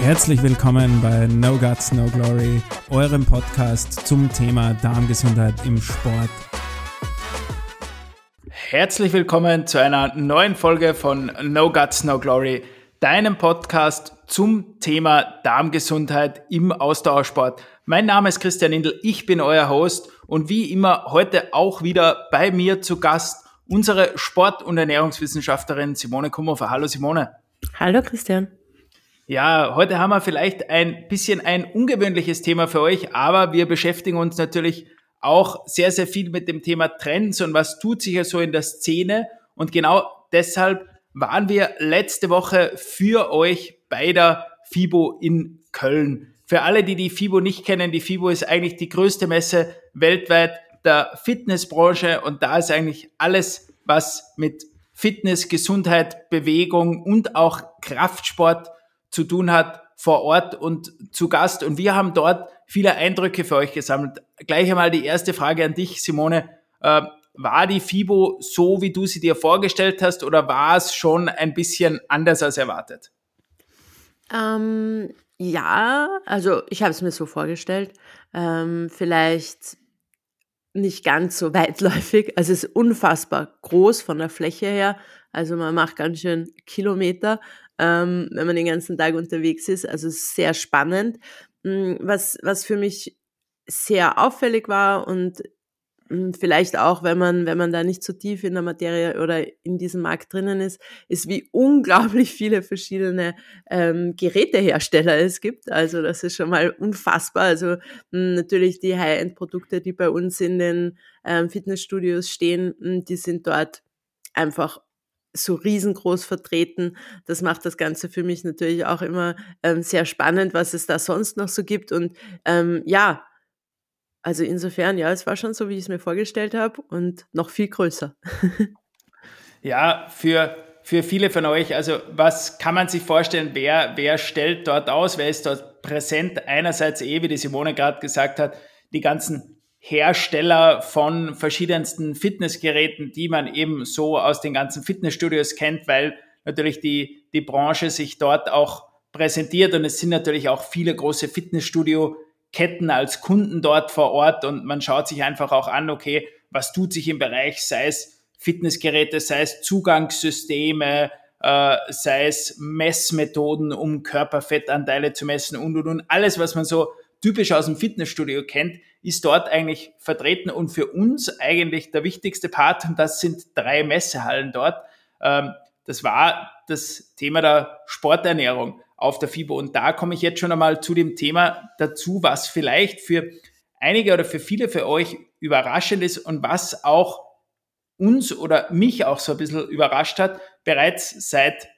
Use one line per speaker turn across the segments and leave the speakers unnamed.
Herzlich willkommen bei No Guts, No Glory, eurem Podcast zum Thema Darmgesundheit im Sport.
Herzlich willkommen zu einer neuen Folge von No Guts, No Glory, deinem Podcast zum Thema Darmgesundheit im Ausdauersport. Mein Name ist Christian Indl, ich bin euer Host und wie immer heute auch wieder bei mir zu Gast unsere Sport- und Ernährungswissenschaftlerin Simone Kumhofer. Hallo Simone.
Hallo Christian.
Ja, heute haben wir vielleicht ein bisschen ein ungewöhnliches Thema für euch, aber wir beschäftigen uns natürlich auch sehr, sehr viel mit dem Thema Trends und was tut sich ja so in der Szene. Und genau deshalb waren wir letzte Woche für euch bei der FIBO in Köln. Für alle, die die FIBO nicht kennen, die FIBO ist eigentlich die größte Messe weltweit der Fitnessbranche und da ist eigentlich alles, was mit Fitness, Gesundheit, Bewegung und auch Kraftsport zu tun hat, vor Ort und zu Gast. Und wir haben dort viele Eindrücke für euch gesammelt. Gleich einmal die erste Frage an dich, Simone. Äh, war die FIBO so, wie du sie dir vorgestellt hast, oder war es schon ein bisschen anders als erwartet?
Ähm, ja, also ich habe es mir so vorgestellt. Ähm, vielleicht nicht ganz so weitläufig. Also es ist unfassbar groß von der Fläche her. Also man macht ganz schön Kilometer, ähm, wenn man den ganzen Tag unterwegs ist. Also sehr spannend. Hm, was, was für mich sehr auffällig war und hm, vielleicht auch, wenn man, wenn man da nicht so tief in der Materie oder in diesem Markt drinnen ist, ist, wie unglaublich viele verschiedene ähm, Gerätehersteller es gibt. Also das ist schon mal unfassbar. Also hm, natürlich die High-End-Produkte, die bei uns in den ähm, Fitnessstudios stehen, die sind dort einfach so riesengroß vertreten. Das macht das Ganze für mich natürlich auch immer ähm, sehr spannend, was es da sonst noch so gibt. Und ähm, ja, also insofern, ja, es war schon so, wie ich es mir vorgestellt habe und noch viel größer.
ja, für, für viele von euch, also was kann man sich vorstellen, wer, wer stellt dort aus, wer ist dort präsent? Einerseits eh, wie die Simone gerade gesagt hat, die ganzen Hersteller von verschiedensten Fitnessgeräten, die man eben so aus den ganzen Fitnessstudios kennt, weil natürlich die, die Branche sich dort auch präsentiert und es sind natürlich auch viele große Fitnessstudio Ketten als Kunden dort vor Ort und man schaut sich einfach auch an, okay, was tut sich im Bereich, sei es Fitnessgeräte, sei es Zugangssysteme, äh, sei es Messmethoden, um Körperfettanteile zu messen und und und. Alles, was man so typisch aus dem Fitnessstudio kennt, ist dort eigentlich vertreten und für uns eigentlich der wichtigste Part und das sind drei Messehallen dort. Ähm, das war das Thema der Sporternährung auf der FIBO. Und da komme ich jetzt schon einmal zu dem Thema dazu, was vielleicht für einige oder für viele für euch überraschend ist und was auch uns oder mich auch so ein bisschen überrascht hat. Bereits seit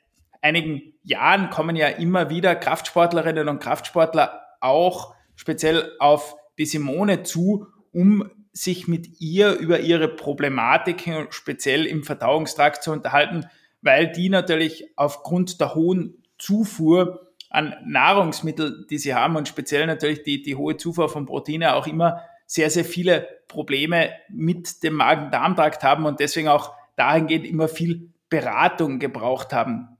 einigen Jahren kommen ja immer wieder Kraftsportlerinnen und Kraftsportler auch speziell auf die Simone zu, um sich mit ihr über ihre Problematiken speziell im Verdauungstrakt zu unterhalten, weil die natürlich aufgrund der hohen Zufuhr an Nahrungsmittel, die sie haben und speziell natürlich die, die hohe Zufuhr von Proteine auch immer sehr, sehr viele Probleme mit dem Magen-Darm-Trakt haben und deswegen auch dahingehend immer viel Beratung gebraucht haben.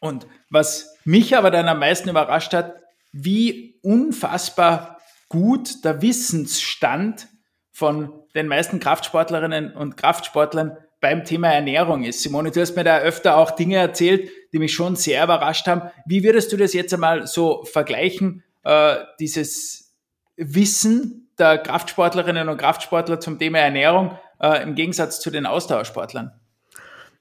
Und was mich aber dann am meisten überrascht hat, wie unfassbar gut der Wissensstand von den meisten Kraftsportlerinnen und Kraftsportlern beim Thema Ernährung ist. Simone, du hast mir da öfter auch Dinge erzählt, die mich schon sehr überrascht haben. Wie würdest du das jetzt einmal so vergleichen, äh, dieses Wissen der Kraftsportlerinnen und Kraftsportler zum Thema Ernährung äh, im Gegensatz zu den Ausdauersportlern?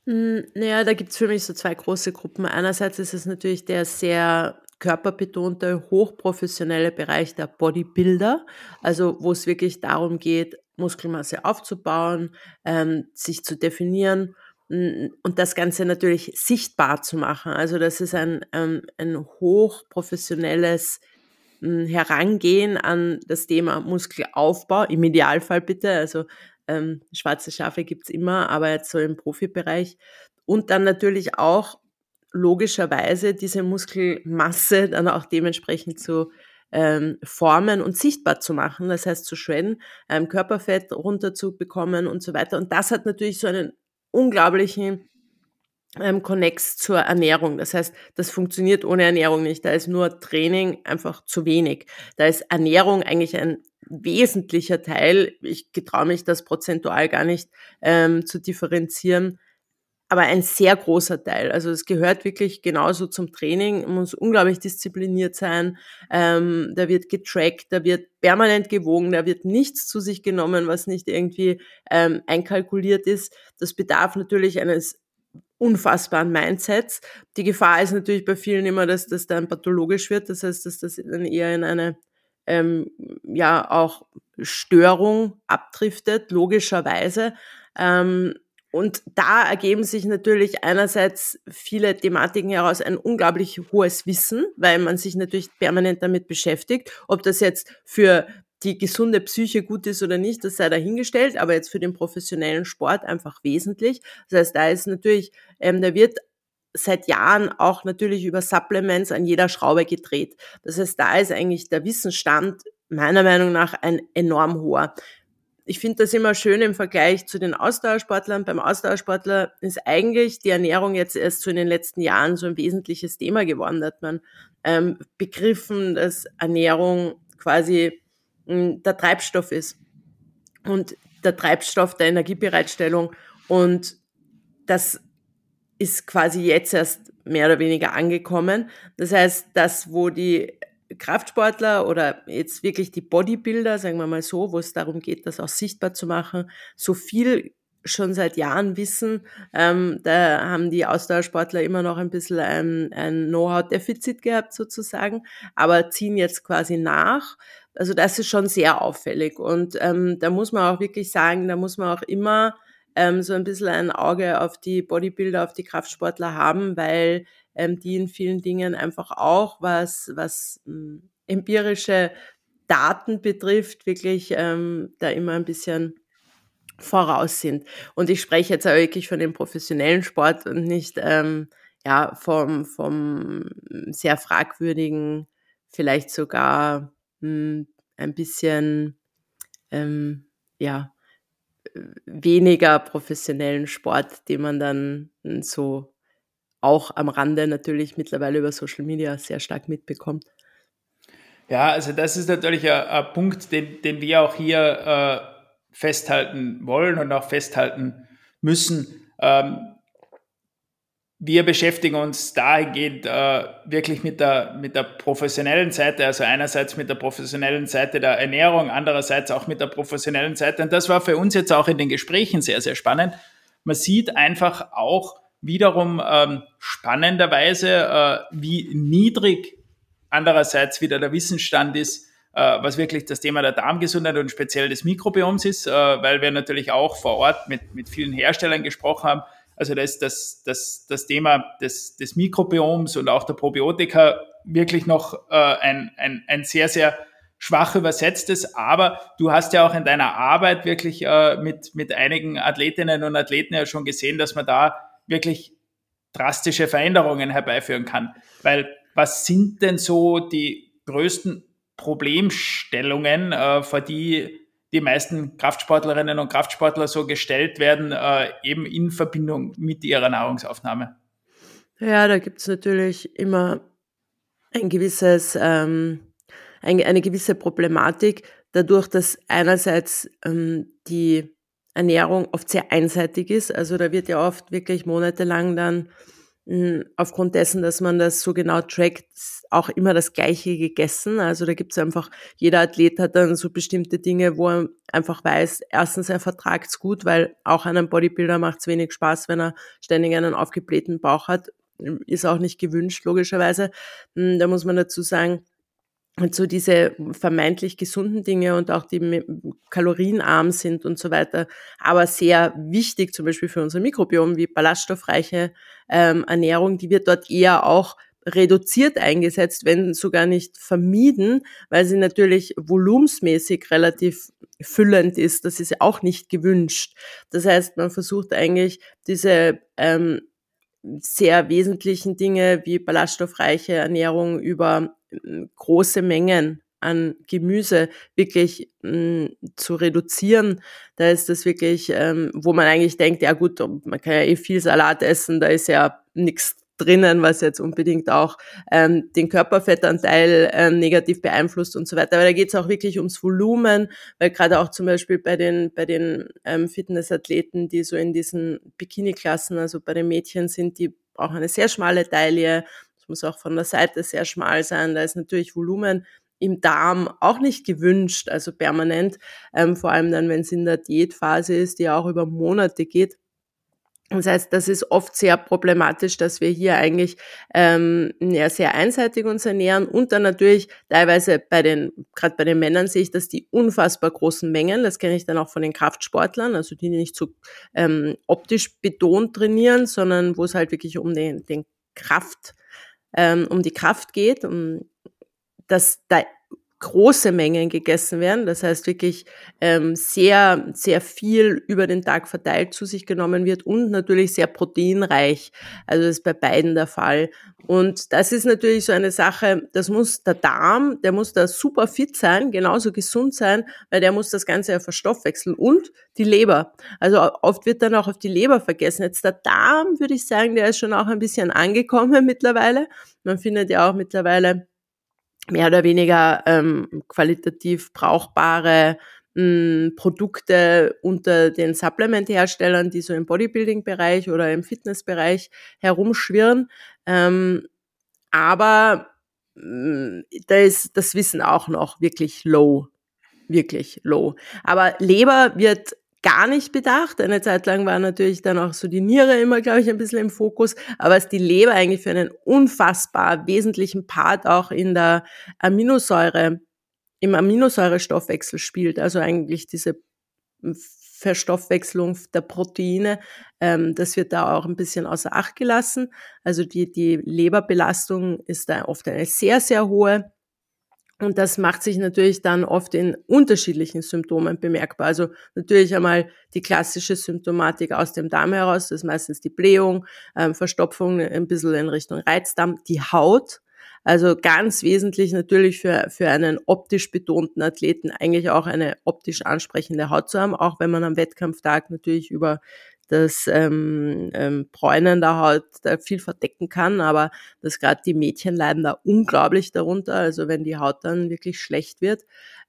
Hm, naja, da gibt es für mich so zwei große Gruppen. Einerseits ist es natürlich der sehr körperbetonte, hochprofessionelle Bereich der Bodybuilder, also wo es wirklich darum geht, Muskelmasse aufzubauen, ähm, sich zu definieren und das Ganze natürlich sichtbar zu machen. Also das ist ein, ähm, ein hochprofessionelles hm, Herangehen an das Thema Muskelaufbau, im Idealfall bitte. Also ähm, schwarze Schafe gibt's immer, aber jetzt so im Profibereich. Und dann natürlich auch logischerweise diese Muskelmasse dann auch dementsprechend zu ähm, formen und sichtbar zu machen, das heißt zu shredden, ähm, Körperfett runterzubekommen und so weiter. Und das hat natürlich so einen unglaublichen ähm, Connects zur Ernährung. Das heißt, das funktioniert ohne Ernährung nicht. Da ist nur Training einfach zu wenig. Da ist Ernährung eigentlich ein wesentlicher Teil. Ich getraue mich das prozentual gar nicht ähm, zu differenzieren, aber ein sehr großer Teil. Also es gehört wirklich genauso zum Training. Man muss unglaublich diszipliniert sein. Ähm, da wird getrackt, da wird permanent gewogen, da wird nichts zu sich genommen, was nicht irgendwie ähm, einkalkuliert ist. Das bedarf natürlich eines unfassbaren Mindsets. Die Gefahr ist natürlich bei vielen immer, dass das dann pathologisch wird. Das heißt, dass das dann eher in eine ähm, ja auch Störung abdriftet, logischerweise. Ähm, und da ergeben sich natürlich einerseits viele Thematiken heraus, ein unglaublich hohes Wissen, weil man sich natürlich permanent damit beschäftigt. Ob das jetzt für die gesunde Psyche gut ist oder nicht, das sei dahingestellt, aber jetzt für den professionellen Sport einfach wesentlich. Das heißt, da ist natürlich, ähm, da wird seit Jahren auch natürlich über Supplements an jeder Schraube gedreht. Das heißt, da ist eigentlich der Wissensstand meiner Meinung nach ein enorm hoher. Ich finde das immer schön im Vergleich zu den Ausdauersportlern. Beim Ausdauersportler ist eigentlich die Ernährung jetzt erst so in den letzten Jahren so ein wesentliches Thema geworden. Da hat man ähm, begriffen, dass Ernährung quasi mh, hm, der Treibstoff ist und der Treibstoff der Energiebereitstellung und das ist quasi jetzt erst mehr oder weniger angekommen. Das heißt, das, wo die Kraftsportler oder jetzt wirklich die Bodybuilder, sagen wir mal so, wo es darum geht, das auch sichtbar zu machen, so viel schon seit Jahren wissen, ähm, da haben die Ausdauersportler immer noch ein bisschen ein, ein Know-how-Defizit gehabt sozusagen, aber ziehen jetzt quasi nach. Also das ist schon sehr auffällig und ähm, da muss man auch wirklich sagen, da muss man auch immer ähm, so ein bisschen ein Auge auf die Bodybuilder, auf die Kraftsportler haben, weil ähm, die in vielen Dingen einfach auch, was, was ähm, empirische Daten betrifft, wirklich ähm, da immer ein bisschen voraus sind. Und ich spreche jetzt auch wirklich von dem professionellen Sport und nicht ähm, ja, vom, vom sehr fragwürdigen, vielleicht sogar mh, hm, ein bisschen ähm, ja, weniger professionellen Sport, den man dann so auch am Rande natürlich mittlerweile über Social Media sehr stark mitbekommt.
Ja, also das ist natürlich ein, ein Punkt, den, den wir auch hier äh, festhalten wollen und auch festhalten müssen. Ähm, wir beschäftigen uns dahingehend äh, wirklich mit der, mit der professionellen Seite, also einerseits mit der professionellen Seite der Ernährung, andererseits auch mit der professionellen Seite. Und das war für uns jetzt auch in den Gesprächen sehr, sehr spannend. Man sieht einfach auch, wiederum ähm, spannenderweise, äh, wie niedrig andererseits wieder der Wissensstand ist, äh, was wirklich das Thema der Darmgesundheit und speziell des Mikrobioms ist, äh, weil wir natürlich auch vor Ort mit, mit vielen Herstellern gesprochen haben. Also da ist das, das, das Thema des, des Mikrobioms und auch der Probiotika wirklich noch äh, ein, ein, ein sehr, sehr schwach übersetztes, aber du hast ja auch in deiner Arbeit wirklich äh, mit, mit einigen Athletinnen und Athleten ja schon gesehen, dass man da wirklich drastische Veränderungen herbeiführen kann. Weil was sind denn so die größten Problemstellungen, äh, vor die die meisten Kraftsportlerinnen und Kraftsportler so gestellt werden, äh, eben in Verbindung mit ihrer Nahrungsaufnahme?
Ja, da gibt es natürlich immer ein gewisses, ähm, ein, eine gewisse Problematik, dadurch, dass einerseits ähm, die Ernährung oft sehr einseitig ist. Also da wird ja oft wirklich monatelang dann hm, aufgrund dessen, dass man das so genau trackt, auch immer das Gleiche gegessen. Also da gibt es einfach, jeder Athlet hat dann so bestimmte Dinge, wo er einfach weiß, erstens, er vertragt's gut, weil auch einem Bodybuilder macht's wenig Spaß, wenn er ständig einen aufgeblähten Bauch hat. Ist auch nicht gewünscht, logischerweise. Hm, da muss man dazu sagen, und so diese vermeintlich gesunden Dinge und auch die kalorienarm sind und so weiter, aber sehr wichtig zum Beispiel für unser Mikrobiom, wie ballaststoffreiche ähm, Ernährung, die wird dort eher auch reduziert eingesetzt, wenn sogar nicht vermieden, weil sie natürlich volumensmäßig relativ füllend ist. Das ist auch nicht gewünscht. Das heißt, man versucht eigentlich diese ähm, sehr wesentlichen Dinge wie ballaststoffreiche Ernährung über große Mengen an Gemüse wirklich mh, zu reduzieren. Da ist das wirklich, ähm, wo man eigentlich denkt, ja gut, man kann ja eh viel Salat essen, da ist ja nichts drinnen, was jetzt unbedingt auch ähm, den Körperfettanteil ähm, negativ beeinflusst und so weiter. Aber da geht es auch wirklich ums Volumen, weil gerade auch zum Beispiel bei den bei den ähm, Fitnessathleten, die so in diesen Bikini-Klassen, also bei den Mädchen sind, die brauchen eine sehr schmale Taille, muss auch von der Seite sehr schmal sein. Da ist natürlich Volumen im Darm auch nicht gewünscht, also permanent, ähm, vor allem dann, wenn es in der Diätphase ist, die auch über Monate geht. Das heißt, das ist oft sehr problematisch, dass wir hier eigentlich ähm, ja, sehr einseitig uns ernähren und dann natürlich teilweise bei den, gerade bei den Männern sehe ich, dass die unfassbar großen Mengen, das kenne ich dann auch von den Kraftsportlern, also die nicht so ähm, optisch betont trainieren, sondern wo es halt wirklich um den, den Kraft, ähm, um die Kraft geht, um dass da große Mengen gegessen werden. Das heißt wirklich ähm, sehr, sehr viel über den Tag verteilt zu sich genommen wird und natürlich sehr proteinreich. Also das ist bei beiden der Fall. Und das ist natürlich so eine Sache, das muss der Darm, der muss da super fit sein, genauso gesund sein, weil der muss das Ganze ja verstoffwechseln und die Leber. Also oft wird dann auch auf die Leber vergessen. Jetzt der Darm, würde ich sagen, der ist schon auch ein bisschen angekommen mittlerweile. Man findet ja auch mittlerweile mehr oder weniger ähm, qualitativ brauchbare mh, hm, Produkte unter den Supplement-Herstellern, die so im Bodybuilding-Bereich oder im Fitness-Bereich herumschwirren. Ähm, aber mh, hm, da ist das Wissen auch noch wirklich low. Wirklich low. Aber Leber wird gar nicht bedacht. Eine Zeit lang war natürlich dann auch so die Niere immer, glaube ich, ein bisschen im Fokus, aber es die Leber eigentlich für einen unfassbar wesentlichen Part auch in der Aminosäure, im Aminosäurestoffwechsel spielt. Also eigentlich diese Verstoffwechslung der Proteine, ähm, das wird da auch ein bisschen außer Acht gelassen. Also die, die Leberbelastung ist da oft eine sehr, sehr hohe. Und das macht sich natürlich dann oft in unterschiedlichen Symptomen bemerkbar. Also natürlich einmal die klassische Symptomatik aus dem Darm heraus, das ist meistens die Blähung, ähm, Verstopfung ein bisschen in Richtung Reizdarm, die Haut. Also ganz wesentlich natürlich für, für einen optisch betonten Athleten eigentlich auch eine optisch ansprechende Haut zu haben, auch wenn man am Wettkampftag natürlich über das ähm, ähm, Bräunen der Haut da viel verdecken kann, aber dass gerade die Mädchen leiden da unglaublich darunter, also wenn die Haut dann wirklich schlecht wird.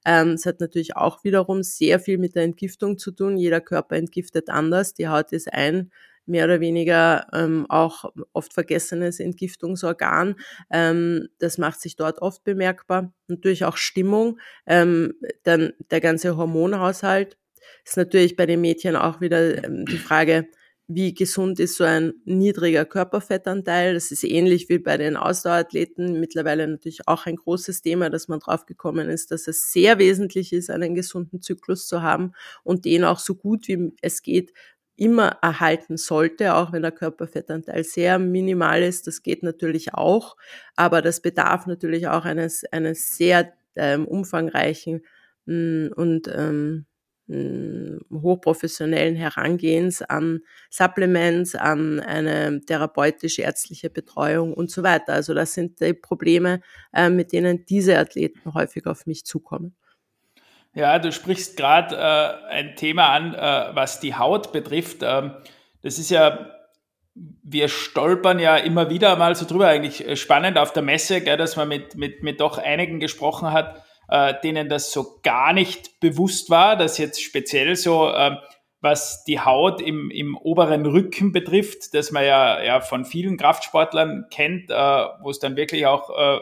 Ähm, es hat natürlich auch wiederum sehr viel mit der Entgiftung zu tun. Jeder Körper entgiftet anders. Die Haut ist ein mehr oder weniger ähm, auch oft vergessenes Entgiftungsorgan. Ähm, das macht sich dort oft bemerkbar. Natürlich auch Stimmung, ähm, dann der ganze Hormonhaushalt, ist natürlich bei den Mädchen auch wieder ähm, die Frage, wie gesund ist so ein niedriger Körperfettanteil. Das ist ähnlich wie bei den Ausdauerathleten mittlerweile natürlich auch ein großes Thema, dass man drauf gekommen ist, dass es sehr wesentlich ist, einen gesunden Zyklus zu haben und den auch so gut wie es geht immer erhalten sollte, auch wenn der Körperfettanteil sehr minimal ist. Das geht natürlich auch, aber das bedarf natürlich auch eines, eines sehr ähm, umfangreichen mh, mm, und ähm, hochprofessionellen Herangehens an Supplements, an eine therapeutisch-ärztliche Betreuung und so weiter. Also das sind die Probleme, äh, mit denen diese Athleten häufig auf mich zukommen.
Ja, du sprichst gerade äh, ein Thema an, äh, was die Haut betrifft. Ähm, das ist ja, wir stolpern ja immer wieder mal so drüber, eigentlich äh, spannend auf der Messe, gell, dass man mit, mit, mit doch einigen gesprochen hat, äh, denen das so gar nicht bewusst war, dass jetzt speziell so, äh, was die Haut im, im oberen Rücken betrifft, dass man ja, ja von vielen Kraftsportlern kennt, äh, wo es dann wirklich auch äh,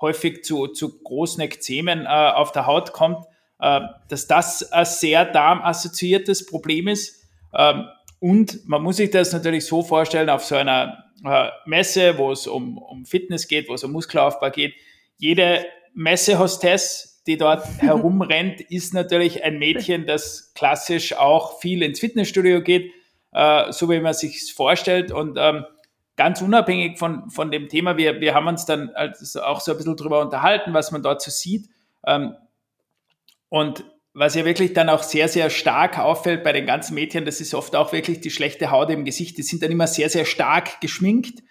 häufig zu, zu großen Ekzemen äh, auf der Haut kommt, äh, dass das ein sehr darmassoziiertes Problem ist. Ähm, und man muss sich das natürlich so vorstellen, auf so einer äh, Messe, wo es um, um Fitness geht, wo es um Muskelaufbau geht, jede Messehostess, die dort herumrennt, ist natürlich ein Mädchen, das klassisch auch viel ins Fitnessstudio geht, äh, so wie man sich vorstellt. Und ähm, ganz unabhängig von, von dem Thema, wir, wir haben uns dann also auch so ein bisschen drüber unterhalten, was man dort so sieht. Ähm, und was ja wirklich dann auch sehr, sehr stark auffällt bei den ganzen Mädchen, das ist oft auch wirklich die schlechte Haut im Gesicht. Die sind dann immer sehr, sehr stark geschminkt.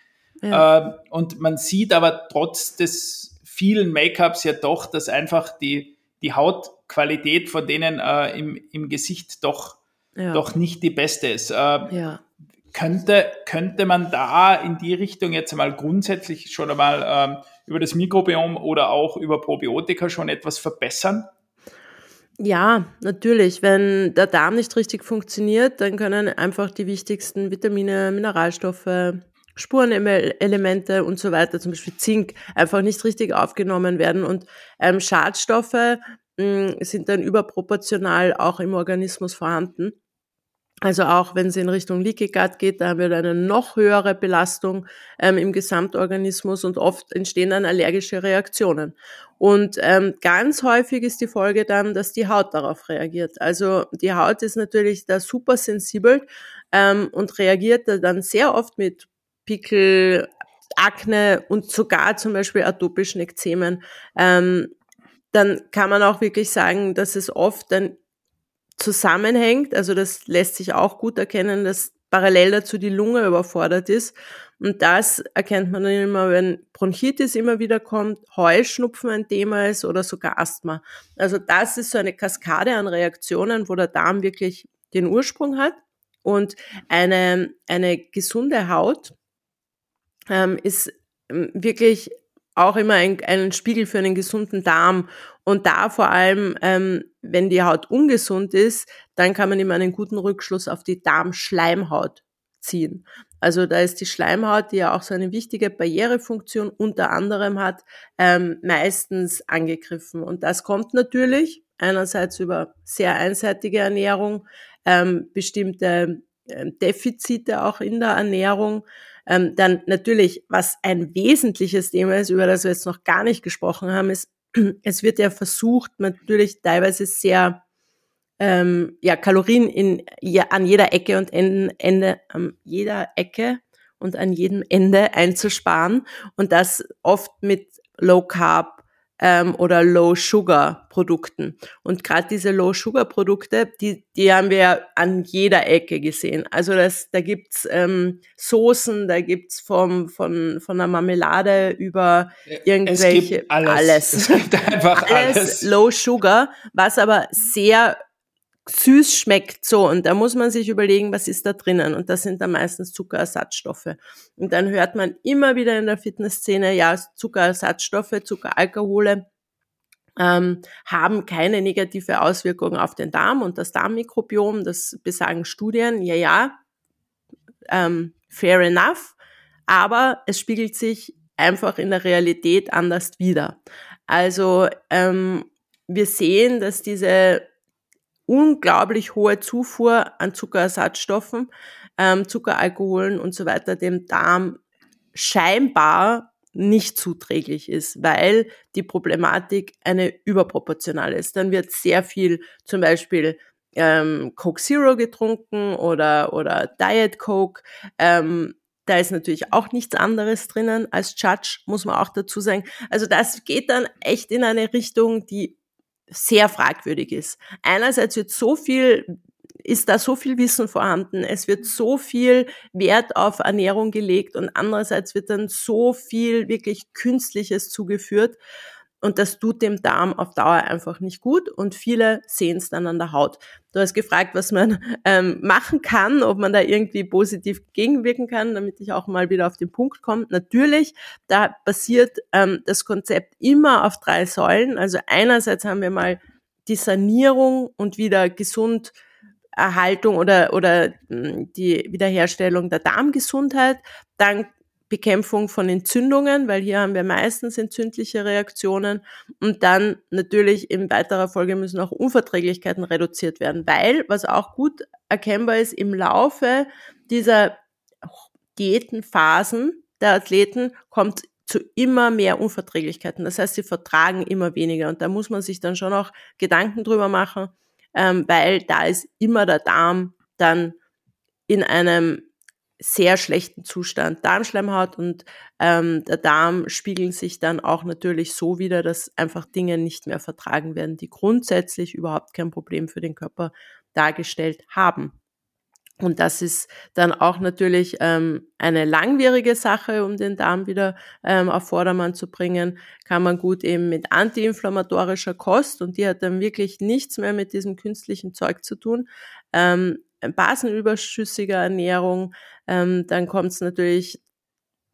Ja. Äh, und man sieht aber trotz des vielen Make-ups ja doch, dass einfach die, die Hautqualität von denen äh, im, im Gesicht doch, ja. doch nicht die beste ist. Äh, ja. könnte, könnte man da in die Richtung jetzt einmal grundsätzlich schon einmal ähm, über das Mikrobiom oder auch über Probiotika schon etwas verbessern?
Ja, natürlich. Wenn der Darm nicht richtig funktioniert, dann können einfach die wichtigsten Vitamine, Mineralstoffe, Spurenelemente und so weiter, zum Beispiel Zink, einfach nicht richtig aufgenommen werden. Und ähm, Schadstoffe mh, hm, sind dann überproportional auch im Organismus vorhanden. Also auch wenn es in Richtung Leaky Gut geht, da haben wir dann eine noch höhere Belastung ähm, im Gesamtorganismus und oft entstehen dann allergische Reaktionen. Und ähm, ganz häufig ist die Folge dann, dass die Haut darauf reagiert. Also die Haut ist natürlich da super sensibel ähm, und reagiert da dann sehr oft mit Pickel, Akne und sogar zum Beispiel atopischen Ekzemen. Ähm, dann kann man auch wirklich sagen, dass es oft dann zusammenhängt. Also das lässt sich auch gut erkennen, dass parallel dazu die Lunge überfordert ist. Und das erkennt man dann immer, wenn Bronchitis immer wieder kommt, Heuschnupfen ein Thema ist oder sogar Asthma. Also das ist so eine Kaskade an Reaktionen, wo der Darm wirklich den Ursprung hat. Und eine, eine gesunde Haut ähm, ist ähm, wirklich auch immer ein, ein Spiegel für einen gesunden Darm. Und da vor allem, ähm, wenn die Haut ungesund ist, dann kann man immer einen guten Rückschluss auf die Darmschleimhaut ziehen. Also da ist die Schleimhaut, die ja auch so eine wichtige Barrierefunktion unter anderem hat, ähm, meistens angegriffen. Und das kommt natürlich einerseits über sehr einseitige Ernährung, ähm, bestimmte äh, Defizite auch in der Ernährung, ähm, dann natürlich, was ein wesentliches Thema ist, über das wir jetzt noch gar nicht gesprochen haben, ist, es wird ja versucht, natürlich teilweise sehr ähm, ja, Kalorien in, ja, an jeder Ecke und Ende, Ende an jeder Ecke und an jedem Ende einzusparen und das oft mit Low Carb ähm, oder Low-Sugar-Produkten. Und gerade diese Low-Sugar-Produkte, die, die haben wir ja an jeder Ecke gesehen. Also das, da gibt's ähm, Soßen, da gibt's vom, von, von der Marmelade über irgendwelche... Es
gibt alles. alles. Es gibt einfach alles. alles.
Low-Sugar, was aber sehr süß schmeckt so. Und da muss man sich überlegen, was ist da drinnen? Und das sind dann meistens Zuckerersatzstoffe. Und dann hört man immer wieder in der Fitnessszene, ja, Zuckerersatzstoffe, Zuckeralkohole ähm, haben keine negative Auswirkungen auf den Darm und das Darmmikrobiom, das besagen Studien, ja, ja, ähm, fair enough, aber es spiegelt sich einfach in der Realität anders wieder. Also ähm, wir sehen, dass diese unglaublich hohe Zufuhr an Zuckerersatzstoffen, ähm, Zuckeralkoholen und so weiter dem Darm scheinbar nicht zuträglich ist, weil die Problematik eine überproportionale ist. Dann wird sehr viel zum Beispiel ähm, Coke Zero getrunken oder, oder Diet Coke. Ähm, da ist natürlich auch nichts anderes drinnen als Judge, muss man auch dazu sagen. Also das geht dann echt in eine Richtung, die sehr fragwürdig ist. Einerseits wird so viel ist da so viel Wissen vorhanden, es wird so viel Wert auf Ernährung gelegt und andererseits wird dann so viel wirklich Künstliches zugeführt und das tut dem Darm auf Dauer einfach nicht gut und viele sehen es dann an der Haut. Du hast gefragt, was man ähm, machen kann, ob man da irgendwie positiv gegenwirken kann, damit ich auch mal wieder auf den Punkt komme. Natürlich, da basiert ähm, das Konzept immer auf drei Säulen. Also einerseits haben wir mal die Sanierung und wieder gesund Erhaltung oder, oder hm, die Wiederherstellung der Darmgesundheit. Dann Bekämpfung von Entzündungen, weil hier haben wir meistens entzündliche Reaktionen und dann natürlich in weiterer Folge müssen auch Unverträglichkeiten reduziert werden, weil, was auch gut erkennbar ist, im Laufe dieser Diätenphasen der Athleten kommt zu immer mehr Unverträglichkeiten. Das heißt, sie vertragen immer weniger und da muss man sich dann schon auch Gedanken drüber machen, ähm, weil da ist immer der Darm dann in einem sehr schlechten Zustand Darmschleimhaut und ähm, der Darm spiegeln sich dann auch natürlich so wieder, dass einfach Dinge nicht mehr vertragen werden, die grundsätzlich überhaupt kein Problem für den Körper dargestellt haben. Und das ist dann auch natürlich ähm, eine langwierige Sache, um den Darm wieder ähm, auf Vordermann zu bringen. Kann man gut eben mit antiinflammatorischer Kost und die hat dann wirklich nichts mehr mit diesem künstlichen Zeug zu tun. Ähm, basenüberschüssiger Ernährung, ähm, dann kommt es natürlich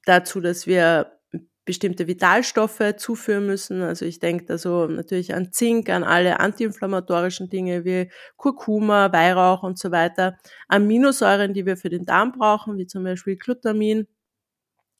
dazu, dass wir bestimmte Vitalstoffe zuführen müssen. Also ich denke da so natürlich an Zink, an alle antiinflammatorischen Dinge wie Kurkuma, Weihrauch und so weiter, Aminosäuren, die wir für den Darm brauchen, wie zum Beispiel Glutamin,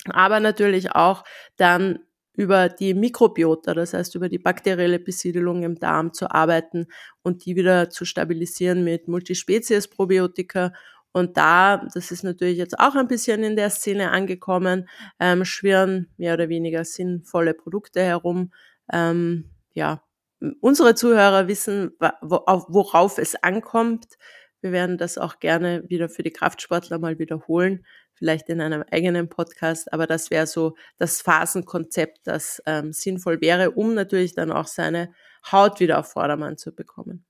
aber natürlich auch dann über die Mikrobiota, das heißt über die bakterielle Besiedelung im Darm zu arbeiten und die wieder zu stabilisieren mit Multispezies-Probiotika und da, das ist natürlich jetzt auch ein bisschen in der Szene angekommen, ähm, schwirren mehr oder weniger sinnvolle Produkte herum. Ähm, ja, unsere Zuhörer wissen, worauf es ankommt. Wir werden das auch gerne wieder für die Kraftsportler mal wiederholen, vielleicht in einem eigenen Podcast. Aber das wäre so das Phasenkonzept, das ähm, sinnvoll wäre, um natürlich dann auch seine Haut wieder auf Vordermann zu bekommen.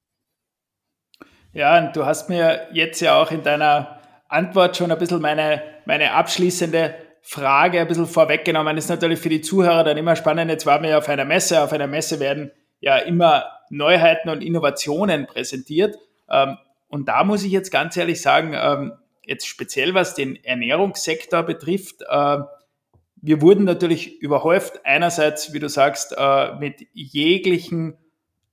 Ja, und du hast mir jetzt ja auch in deiner Antwort schon ein bisschen meine, meine abschließende Frage ein bisschen vorweggenommen. Das ist natürlich für die Zuhörer dann immer spannend. Jetzt waren wir ja auf einer Messe. Auf einer Messe werden ja immer Neuheiten und Innovationen präsentiert. Ähm, und da muss ich jetzt ganz ehrlich sagen, ähm, jetzt speziell was den Ernährungssektor betrifft, äh, wir wurden natürlich überhäuft. Einerseits, wie du sagst, äh, mit jeglichen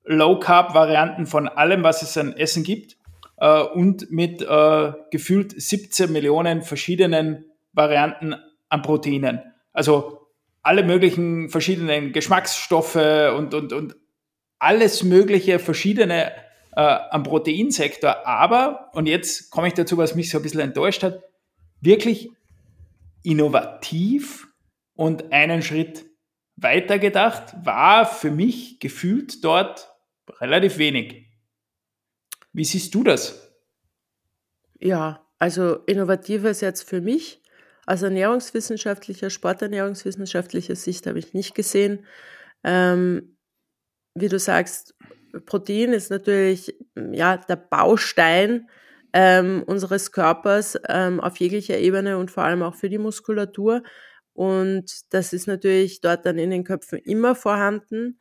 Low-Carb-Varianten von allem, was es an Essen gibt äh, und mit äh, gefühlt 17 Millionen verschiedenen Varianten an Proteinen. Also alle möglichen verschiedenen Geschmacksstoffe und, und, und alles mögliche verschiedene äh, am Proteinsektor. Aber, und jetzt komme ich dazu, was mich so ein bisschen enttäuscht hat, wirklich innovativ und einen Schritt weitergedacht war für mich gefühlt dort relativ wenig. Wie siehst du das?
Ja, also innovatives jetzt für mich. Aus ernährungswissenschaftlicher, sporternährungswissenschaftlicher Sicht habe ich nicht gesehen. Ähm, wie du sagst, Protein ist natürlich ja der Baustein ähm, unseres Körpers ähm, auf jeglicher Ebene und vor allem auch für die Muskulatur. Und das ist natürlich dort dann in den Köpfen immer vorhanden.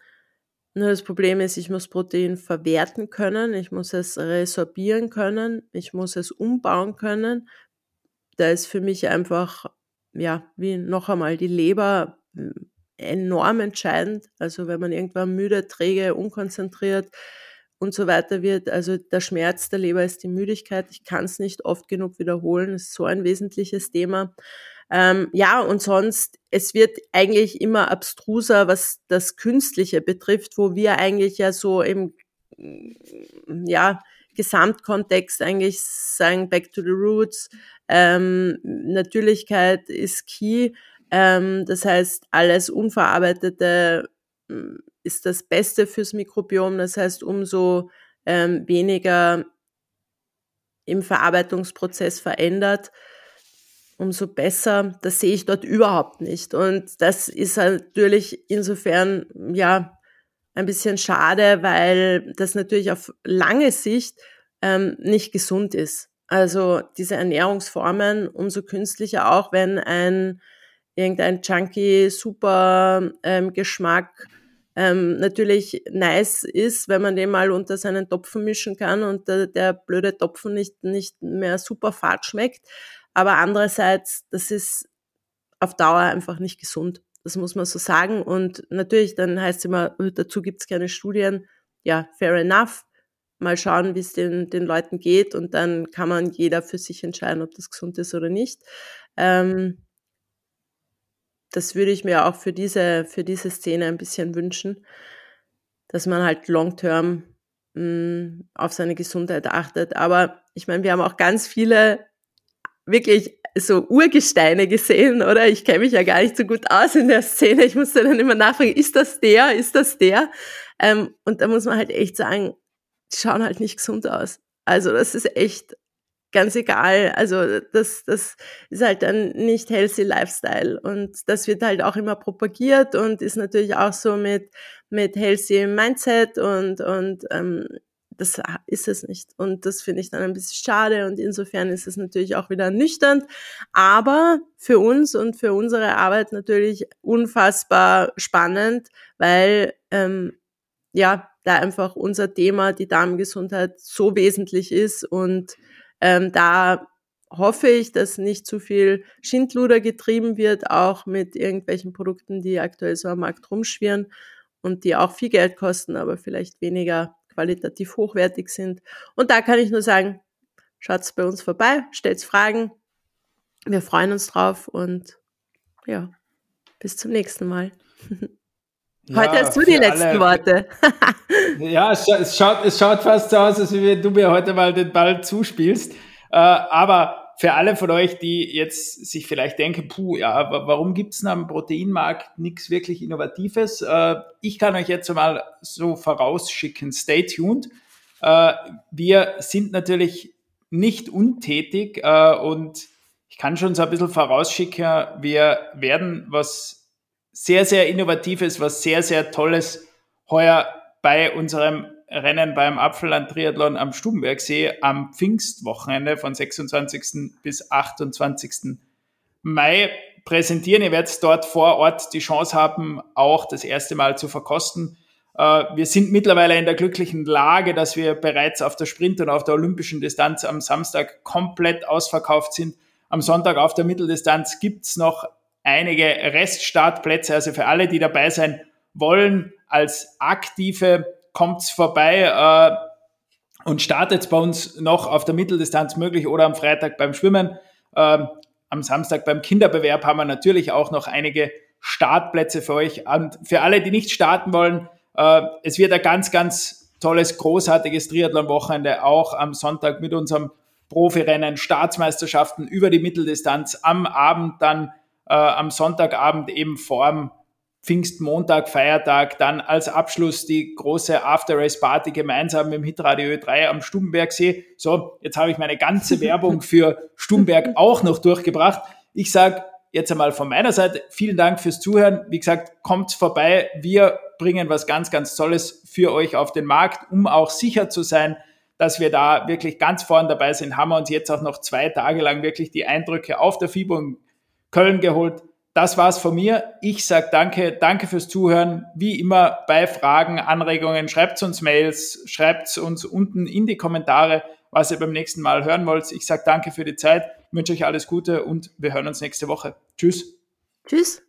Nur das Problem ist, ich muss Protein verwerten können, ich muss es resorbieren können, ich muss es umbauen können. Da ist für mich einfach, ja, wie noch einmal die Leber hm, enorm entscheidend. Also wenn man irgendwann müde, träge, unkonzentriert und so weiter wird, also der Schmerz der Leber ist die Müdigkeit. Ich kann es nicht oft genug wiederholen. Das ist so ein wesentliches Thema. Ähm, ja, und sonst, es wird eigentlich immer abstruser, was das Künstliche betrifft, wo wir eigentlich ja so im, ja, Gesamtkontext eigentlich sagen, back to the roots, ähm, Natürlichkeit ist key. Ähm, das heißt, alles Unverarbeitete hm, ist das Beste fürs Mikrobiom. Das heißt, umso ähm, weniger im Verarbeitungsprozess verändert, umso besser. Das sehe ich dort überhaupt nicht. Und das ist natürlich insofern, ja, ein bisschen schade, weil das natürlich auf lange Sicht ähm, nicht gesund ist. Also diese Ernährungsformen, umso künstlicher auch, wenn ein irgendein Junkie super ähm, Geschmack ähm, natürlich nice ist, wenn man den mal unter seinen Topfen mischen kann und der, der blöde Topfen nicht, nicht mehr super fad schmeckt. Aber andererseits, das ist auf Dauer einfach nicht gesund. Das muss man so sagen. Und natürlich, dann heißt es immer, dazu gibt es keine Studien. Ja, fair enough. Mal schauen, wie es den, den Leuten geht. Und dann kann man jeder für sich entscheiden, ob das gesund ist oder nicht. Ähm, das würde ich mir auch für diese, für diese Szene ein bisschen wünschen, dass man halt long-term mm, auf seine Gesundheit achtet. Aber ich meine, wir haben auch ganz viele wirklich so Urgesteine gesehen, oder? Ich kenne mich ja gar nicht so gut aus in der Szene. Ich musste dann immer nachfragen, ist das der, ist das der? Ähm, und da muss man halt echt sagen, die schauen halt nicht gesund aus. Also das ist echt ganz egal. Also das, das ist halt ein nicht healthy Lifestyle. Und das wird halt auch immer propagiert und ist natürlich auch so mit, mit healthy Mindset und, und ähm, das ist es nicht. Und das finde ich dann ein bisschen schade und insofern ist es natürlich auch wieder nüchtern, aber für uns und für unsere Arbeit natürlich unfassbar spannend, weil ähm, ja, da einfach unser Thema, die Darmgesundheit, so wesentlich ist und ähm, da hoffe ich, dass nicht zu viel Schindluder getrieben wird, auch mit irgendwelchen Produkten, die aktuell so am Markt rumschwirren und die auch viel Geld kosten, aber vielleicht weniger qualitativ hochwertig sind. Und da kann ich nur sagen, schaut's bei uns vorbei, stellt Fragen. Wir freuen uns drauf und ja, bis zum nächsten Mal. Heute ja, hast du die letzten alle. Worte.
ja, es schaut, es schaut fast so aus, als wenn du mir heute mal den Ball zuspielst. Äh, aber für alle von euch, die jetzt sich vielleicht denken, puh, ja, warum gibt's denn am Proteinmarkt nichts wirklich Innovatives? Äh, ich kann euch jetzt mal so vorausschicken, stay tuned. Äh, wir sind natürlich nicht untätig äh, und ich kann schon so ein bisschen vorausschicken, wir werden was sehr, sehr Innovatives, was sehr, sehr Tolles heuer bei unserem Rennen beim Apfelland Triathlon am Stubenbergsee am Pfingstwochenende von 26. bis 28. Mai präsentieren. Ihr werdet dort vor Ort die Chance haben, auch das erste Mal zu verkosten. Äh, wir sind mittlerweile in der glücklichen Lage, dass wir bereits auf der Sprint und auf der olympischen Distanz am Samstag komplett ausverkauft sind. Am Sonntag auf der Mitteldistanz gibt's noch einige Reststartplätze. Also für alle, die dabei sein wollen, als aktive kommt's vorbei äh, und startet bei uns noch auf der Mitteldistanz möglich oder am Freitag beim Schwimmen. Ähm, am Samstag beim Kinderbewerb haben wir natürlich auch noch einige Startplätze für euch. Und für alle, die nicht starten wollen, äh, es wird ein ganz, ganz tolles, großartiges Triathlon-Wochenende auch am Sonntag mit unserem Profirennen, Staatsmeisterschaften über die Mitteldistanz am Abend dann äh, am Sonntagabend eben vorm Pfingstmontag, Feiertag, dann als Abschluss die große After-Race-Party gemeinsam mit dem Hitradio Ö3 am Stubenbergsee. So, jetzt habe ich meine ganze Werbung für Stubenberg auch noch durchgebracht. Ich sage jetzt einmal von meiner Seite vielen Dank fürs Zuhören. Wie gesagt, kommt vorbei. Wir bringen was ganz, ganz Tolles für euch auf den Markt, um auch sicher zu sein, dass wir da wirklich ganz vorn dabei sind. Haben wir uns jetzt auch noch zwei Tage lang wirklich die Eindrücke auf der FIBO in Köln geholt das war's von mir. Ich sag danke, danke fürs Zuhören. Wie immer bei Fragen, Anregungen, schreibt uns Mails, schreibt uns unten in die Kommentare, was ihr beim nächsten Mal hören wollt. Ich sag danke für die Zeit, wünsche euch alles Gute und wir hören uns nächste Woche. Tschüss.
Tschüss.